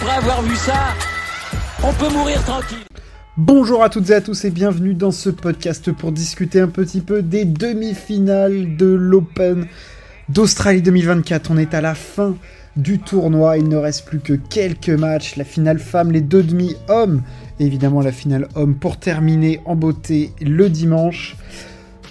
après avoir vu ça, on peut mourir tranquille. Bonjour à toutes et à tous et bienvenue dans ce podcast pour discuter un petit peu des demi-finales de l'Open d'Australie 2024. On est à la fin du tournoi, il ne reste plus que quelques matchs, la finale femme, les deux demi-hommes, évidemment la finale homme pour terminer en beauté le dimanche.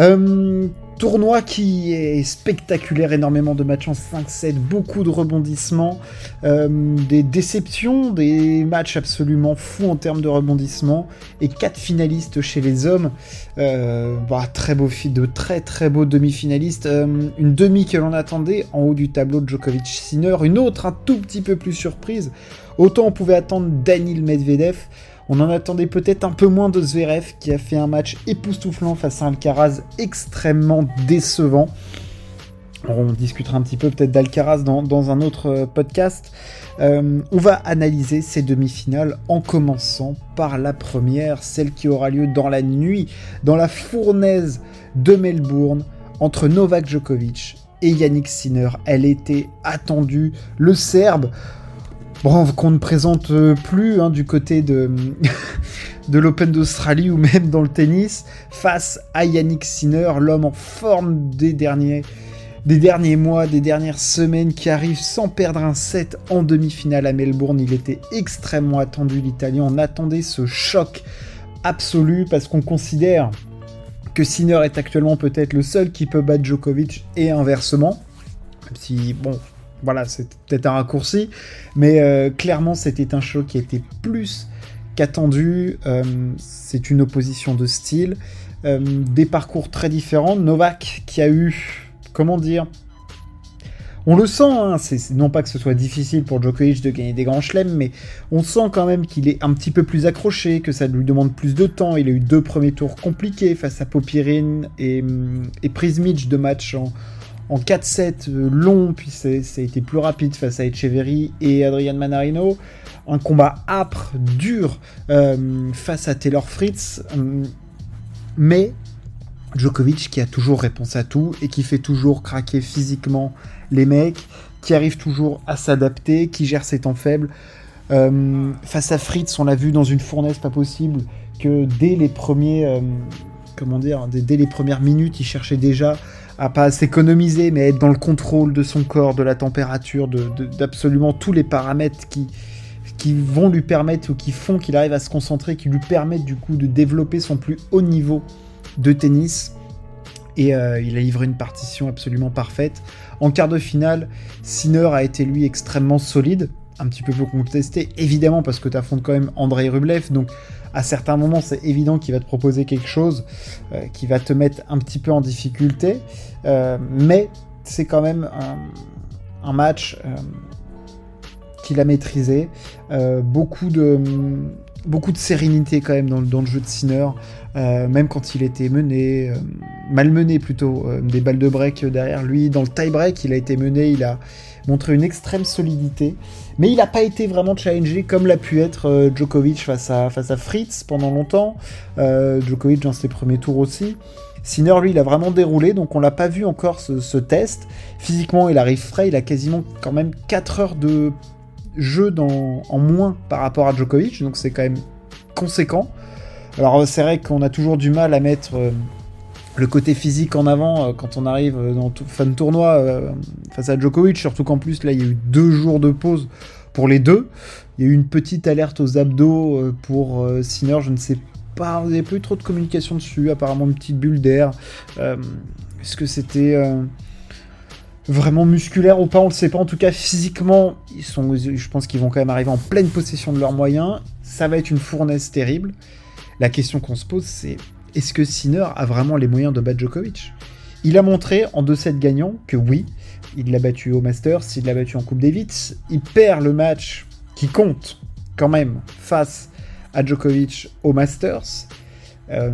Euh, Tournoi qui est spectaculaire, énormément de matchs en 5-7, beaucoup de rebondissements, euh, des déceptions, des matchs absolument fous en termes de rebondissements, et quatre finalistes chez les hommes. Euh, bah, très beau, de très très beaux demi-finalistes. Euh, une demi que l'on attendait en haut du tableau de Djokovic-Sinner, une autre un tout petit peu plus surprise. Autant on pouvait attendre Daniel Medvedev. On en attendait peut-être un peu moins de Zverev qui a fait un match époustouflant face à Alcaraz extrêmement décevant. On discutera un petit peu peut-être d'Alcaraz dans, un autre euh, podcast. Euh, on va analyser ces demi-finales en commençant par la première, celle qui aura lieu dans la nuit, dans la fournaise de Melbourne, entre Novak Djokovic et Yannick Sinner. Elle était attendue. Le Serbe bon, qu'on ne présente euh, plus hein, du côté de, l'Open d'Australie ou même dans le tennis, face à Yannick Sinner, l'homme en forme des derniers, des derniers mois, des dernières semaines, qui arrive sans perdre un set en demi-finale à Melbourne. Il était extrêmement attendu, l'Italien. On attendait ce choc absolu parce qu'on considère que Sinner est actuellement peut-être le seul qui peut battre Djokovic et inversement. Si, bon, voilà, c'est peut-être un raccourci, mais euh, clairement c'était un show qui était plus qu'attendu. Euh, c'est une opposition de style, euh, des parcours très différents. Novak qui a eu, comment dire, on le sent, hein, c'est non pas que ce soit difficile pour Djokovic de gagner des grands chelems, mais on sent quand même qu'il est un petit peu plus accroché, que ça lui demande plus de temps. Il a eu deux premiers tours compliqués face à Popirine et, et Prismic de match en, en 4-7 euh, long, puis ça a été plus rapide face à Echeverry et Adrian Manarino. Un combat âpre, dur euh, face à Taylor Fritz. Euh, mais Djokovic qui a toujours réponse à tout et qui fait toujours craquer physiquement les mecs, qui arrive toujours à s'adapter, qui gère ses temps faibles. face à Fritz, on l'a vu dans une fournaise pas possible, que dès les premiers, comment dire, dès les premières minutes, il cherchait déjà à pas s'économiser, mais être dans le contrôle de son corps, de la température, d'absolument tous les paramètres qui, qui vont lui permettre ou qui font qu'il arrive à se concentrer, qui lui permettent du coup de développer son plus haut niveau de tennis. Et euh, il a livré une partition absolument parfaite. En quart de finale, Sinner a été lui extrêmement solide, un petit peu plus contesté, évidemment parce que tu affrontes quand même Andrei Rublev, donc à certains moments, c'est évident qu'il va te proposer quelque chose euh, qui va te mettre un petit peu en difficulté, euh, mais c'est quand même un, match euh, qu'il a maîtrisé. beaucoup, de, beaucoup de sérénité quand même dans, le jeu de Sinner, même quand il était mené, malmené plutôt, des balles de break derrière lui. Dans le tie-break, il a été mené, il a montré une extrême solidité. Mais il n'a pas été vraiment challengé comme l'a pu être euh, Djokovic face à, Fritz pendant longtemps. Euh, Djokovic dans ses premiers tours aussi. Sinner, lui, il a vraiment déroulé, donc on l'a pas vu encore ce, test. Physiquement, il arrive frais, il a quasiment quand même 4 heures de jeu dans, en moins par rapport à Djokovic, donc c'est quand même conséquent. Alors c'est vrai qu'on a toujours du mal à mettre euh, le côté physique en avant euh, quand on arrive dans fin de tournoi euh, face à Djokovic, surtout qu'en plus là il y a eu deux jours de pause pour les deux. Il y a eu une petite alerte aux abdos euh, pour Sinner, je ne sais pas, n'avez pas eu trop de communication dessus, apparemment une petite bulle d'air. Est-ce que c'était vraiment musculaire ou pas, on ne le sait pas. En tout cas, physiquement, je pense qu'ils vont quand même arriver en pleine possession de leurs moyens. Ça va être une fournaise terrible. La question qu'on se pose, c'est est-ce que Sinner a vraiment les moyens de battre Djokovic? Il a montré en 2-7 gagnants que oui, il l'a battu au Masters, il l'a battu en Coupe Davis, il perd le match qui compte quand même face à Djokovic au Masters. Euh,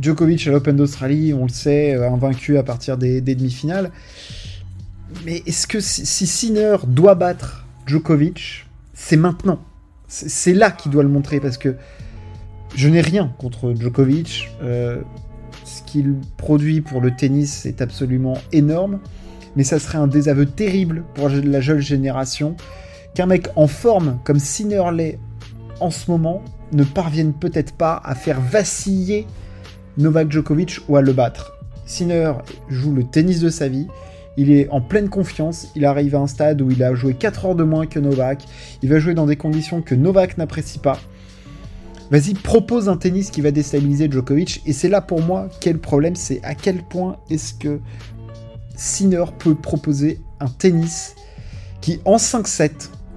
Djokovic à l'Open d'Australie, on le sait, euh, invaincu à partir des, demi-finales. Mais est-ce que si, si Sinner doit battre Djokovic, c'est maintenant C'est là qu'il doit le montrer parce que je n'ai rien contre Djokovic. Euh, ce qu'il produit pour le tennis est absolument énorme. mais ça serait un désaveu terrible pour la jeune génération qu'un mec en forme comme Sinner l'est en ce moment ne parvienne peut-être pas à faire vaciller Novak Djokovic ou à le battre. Sinner joue le tennis de sa vie, il est en pleine confiance, il arrive à un stade où il a joué 4 heures de moins que Novak, il va jouer dans des conditions que Novak n'apprécie pas. Vas-y, propose un tennis qui va déstabiliser Djokovic, et c'est là pour moi quel problème, c'est à quel point est-ce que Sinner peut proposer un tennis qui en 5-7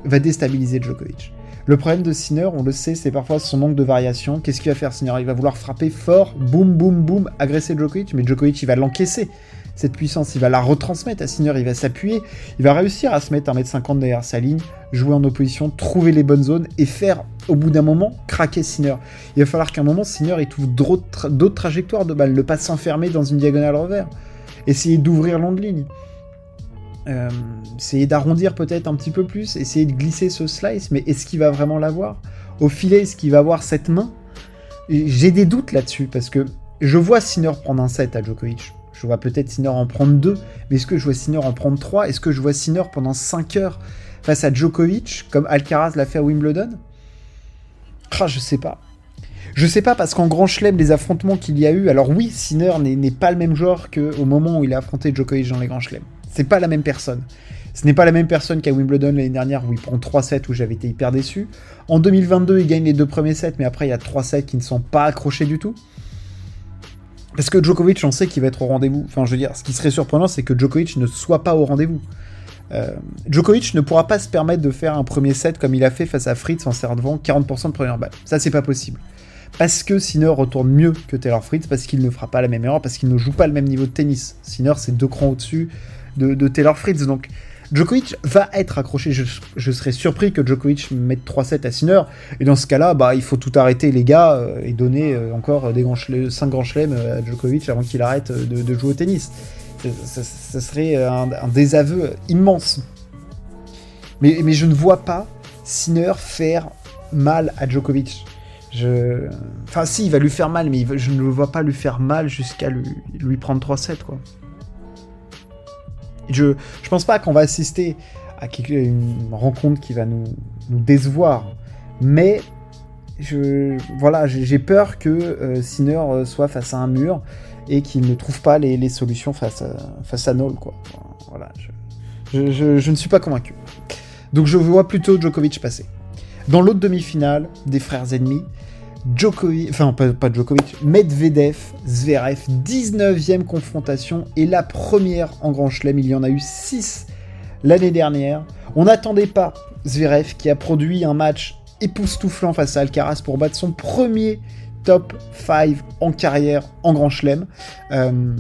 va déstabiliser Djokovic. Le problème de Sinner, on le sait, c'est parfois son manque de variation. Qu'est-ce qu'il va faire Sinner? Il va vouloir frapper fort, boum, boum, boum, agresser Djokovic, mais Djokovic, il va l'encaisser. Cette puissance, il va la retransmettre à Sinner, il va s'appuyer, il va réussir à se mettre 1m50 derrière sa ligne, jouer en opposition, trouver les bonnes zones et faire, au bout d'un moment, craquer Sinner. Il va falloir qu'à un moment, Sinner, il trouve d'autres trajectoires de balle, ne pas s'enfermer dans une diagonale revers. Essayer d'ouvrir longue ligne. Euh, essayer d'arrondir peut-être un petit peu plus, essayer de glisser ce slice, mais est-ce qu'il va vraiment l'avoir? Au filet, est-ce qu'il va avoir cette main? J'ai des doutes là-dessus, parce que je vois Sinner prendre un set à Djokovic. Je vois peut-être Sinner en prendre deux, mais est-ce que je vois Sinner en prendre trois? Est-ce que je vois Sinner pendant 5 heures face à Djokovic, comme Alcaraz l'a fait à Wimbledon? Ah, je sais pas. Je sais pas parce qu'en Grand Chelem, les affrontements qu'il y a eu, alors oui, Sinner n'est pas le même joueur qu'au moment où il a affronté Djokovic dans les Grands Chelems. C'est pas la même personne. Ce n'est pas la même personne qu'à Wimbledon l'année dernière où il prend 3 sets où j'avais été hyper déçu. En 2022, il gagne les deux premiers sets, mais après, il y a 3 sets qui ne sont pas accrochés du tout. Parce que Djokovic, on sait qu'il va être au rendez-vous. Enfin, je veux dire, ce qui serait surprenant, c'est que Djokovic ne soit pas au rendez-vous. Euh, Djokovic ne pourra pas se permettre de faire un premier set comme il a fait face à Fritz en servant 40% de première balle. Ça, c'est pas possible. Parce que Sinner retourne mieux que Taylor Fritz, parce qu'il ne fera pas la même erreur, parce qu'il ne joue pas le même niveau de tennis. Sinner, c'est deux crans au-dessus de, Taylor Fritz. Donc Djokovic va être accroché. Je, serais surpris que Djokovic mette 3-7 à Sinner. Et dans ce cas-là, bah, il faut tout arrêter, les gars, euh, et donner euh, encore des grands 5 grands chelems à Djokovic avant qu'il arrête de, jouer au tennis. Ça, serait un, désaveu immense. Mais, mais je ne vois pas Sinner faire mal à Djokovic. Je... Enfin, si, il va lui faire mal, mais je ne le vois pas lui faire mal jusqu'à lui, lui prendre 3-7, quoi. Je, je pense pas qu'on va assister à une rencontre qui va nous, décevoir, mais voilà, j'ai peur que euh, Sinner euh, soit face à un mur et qu'il ne trouve pas les, solutions face à, face quoi. Voilà, je, ne suis pas convaincu. Donc je vois plutôt Djokovic passer. Dans l'autre demi-finale des frères ennemis, Djokovic, enfin pas, Djokovic, Medvedev, Zverev, 19e confrontation et la première en Grand Chelem. Il y en a eu 6 l'année dernière. On n'attendait pas Zverev qui a produit un match époustouflant face à Alcaraz pour battre son premier top 5 en carrière en Grand Chelem. Euh,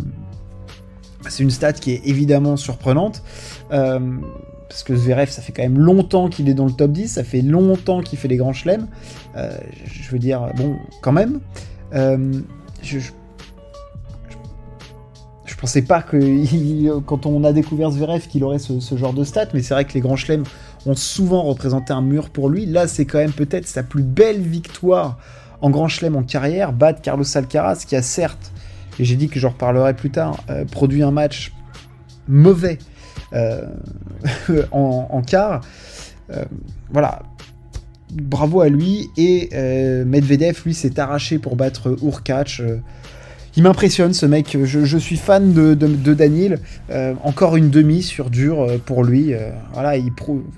c'est une stat qui est évidemment surprenante. Euh, parce que Zverev, ça fait quand même longtemps qu'il est dans le top 10, ça fait longtemps qu'il fait les grands chelems. Euh, je veux dire, bon, quand même. Euh, je, pensais pas que quand on a découvert Zverev qu'il aurait ce, genre de stats, mais c'est vrai que les grands chelems ont souvent représenté un mur pour lui. Là, c'est quand même peut-être sa plus belle victoire en grand chelem en carrière, battre Carlos Alcaraz, qui a certes, et j'ai dit que j'en reparlerai plus tard, euh, produit un match mauvais euh, en, quart. Euh, voilà, bravo à lui. Et euh, Medvedev, lui, s'est arraché pour battre Urkac. il m'impressionne ce mec. Je, suis fan de, Daniel. encore une demi sur dur pour lui. voilà, il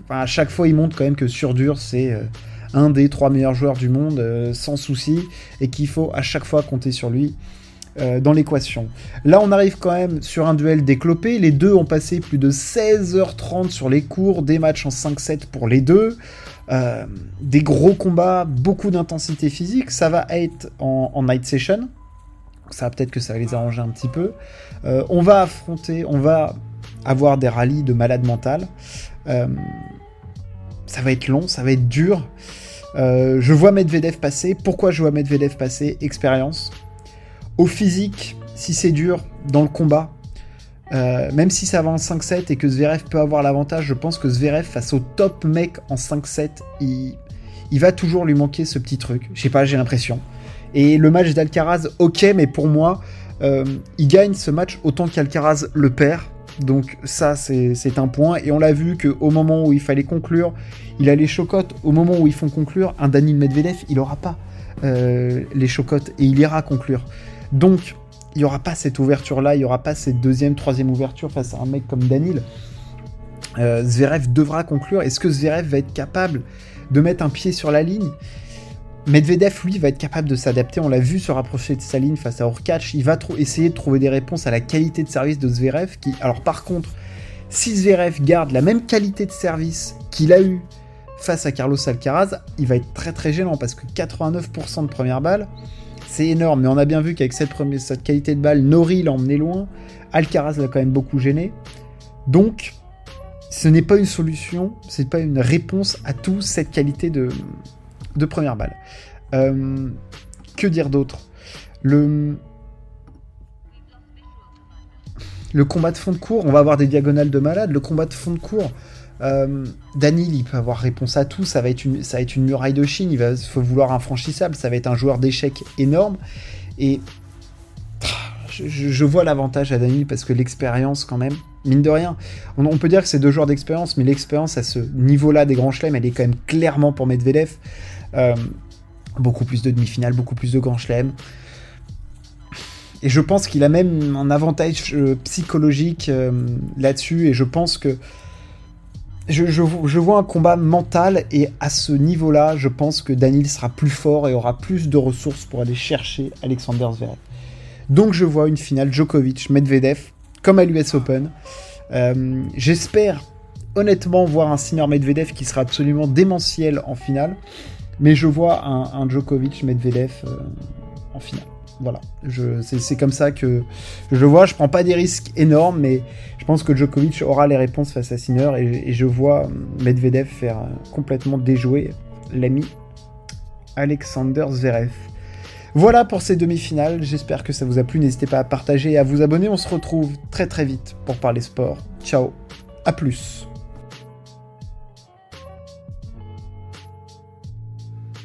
à chaque fois, il montre quand même que sur dur, c'est un des trois meilleurs joueurs du monde, sans souci, et qu'il faut à chaque fois compter sur lui. Euh, dans l'équation. Là, on arrive quand même sur un duel déclopé. Les deux ont passé plus de 16h30 sur les cours, des matchs en 5-7 pour les deux. Euh, des gros combats, beaucoup d'intensité physique. Ça va être en, night session. Ça va peut-être que ça va les arranger un petit peu. Euh, on va affronter, on va avoir des rallyes de malade mental. ça va être long, ça va être dur. je vois Medvedev passer. Pourquoi je vois Medvedev passer? Expérience. Au physique, si c'est dur dans le combat, euh, même si ça va en 5-7 et que Zverev peut avoir l'avantage, je pense que Zverev face au top mec en 5-7, il, va toujours lui manquer ce petit truc. Je sais pas, j'ai l'impression. Et le match d'Alcaraz, ok, mais pour moi, euh, il gagne ce match autant qu'Alcaraz le perd. Donc ça, c'est un point. Et on l'a vu qu'au moment où il fallait conclure, il a les chocottes. Au moment où ils font conclure, un Danil Medvedev, il n'aura pas euh, les chocottes et il ira conclure. Donc, il n'y aura pas cette ouverture-là, il n'y aura pas cette deuxième, troisième ouverture face à un mec comme Danil. Euh, Zverev devra conclure. Est-ce que Zverev va être capable de mettre un pied sur la ligne? Medvedev, lui, va être capable de s'adapter. On l'a vu se rapprocher de sa ligne face à Orkach. Il va essayer de trouver des réponses à la qualité de service de Zverev. Alors, par contre, si Zverev garde la même qualité de service qu'il a eu face à Carlos Alcaraz, il va être très très gênant parce que 89% de première balle, c'est énorme. Mais on a bien vu qu'avec cette, qualité de balle, Nori l'a emmené loin. Alcaraz l'a quand même beaucoup gêné. Donc, ce n'est pas une solution, c'est pas une réponse à tout cette qualité de, de première balle. Euh, que dire d'autre? Le, le combat de fond de cours, on va avoir des diagonales de malade. Le combat de fond de cours, euh, Danil, il peut avoir réponse à tout. Ça va être une, muraille de Chine. Il va faut vouloir infranchissable. Ça va être un joueur d'échecs énorme. Et je, vois l'avantage à Danil parce que l'expérience, quand même, mine de rien, on, peut dire que c'est deux joueurs d'expérience, mais l'expérience à ce niveau-là des grands chelems, elle est quand même clairement pour Medvedev. Euh, beaucoup plus de demi-finales, beaucoup plus de grands chelems. Et je pense qu'il a même un avantage euh, psychologique euh, là-dessus, et je pense que je, vois un combat mental, et à ce niveau-là, je pense que Danil sera plus fort et aura plus de ressources pour aller chercher Alexander Zverev. Donc je vois une finale Djokovic-Medvedev, comme à l'US Open. Euh, j'espère honnêtement voir un Sinner Medvedev qui sera absolument démentiel en finale, mais je vois un, Djokovic-Medvedev euh, en finale. Voilà, c'est comme ça que je vois. Je prends pas des risques énormes, mais je pense que Djokovic aura les réponses face à Sinner et, je vois Medvedev faire complètement déjouer l'ami Alexander Zverev. Voilà pour ces demi-finales, j'espère que ça vous a plu, n'hésitez pas à partager et à vous abonner, on se retrouve très très vite pour parler sport. Ciao, à plus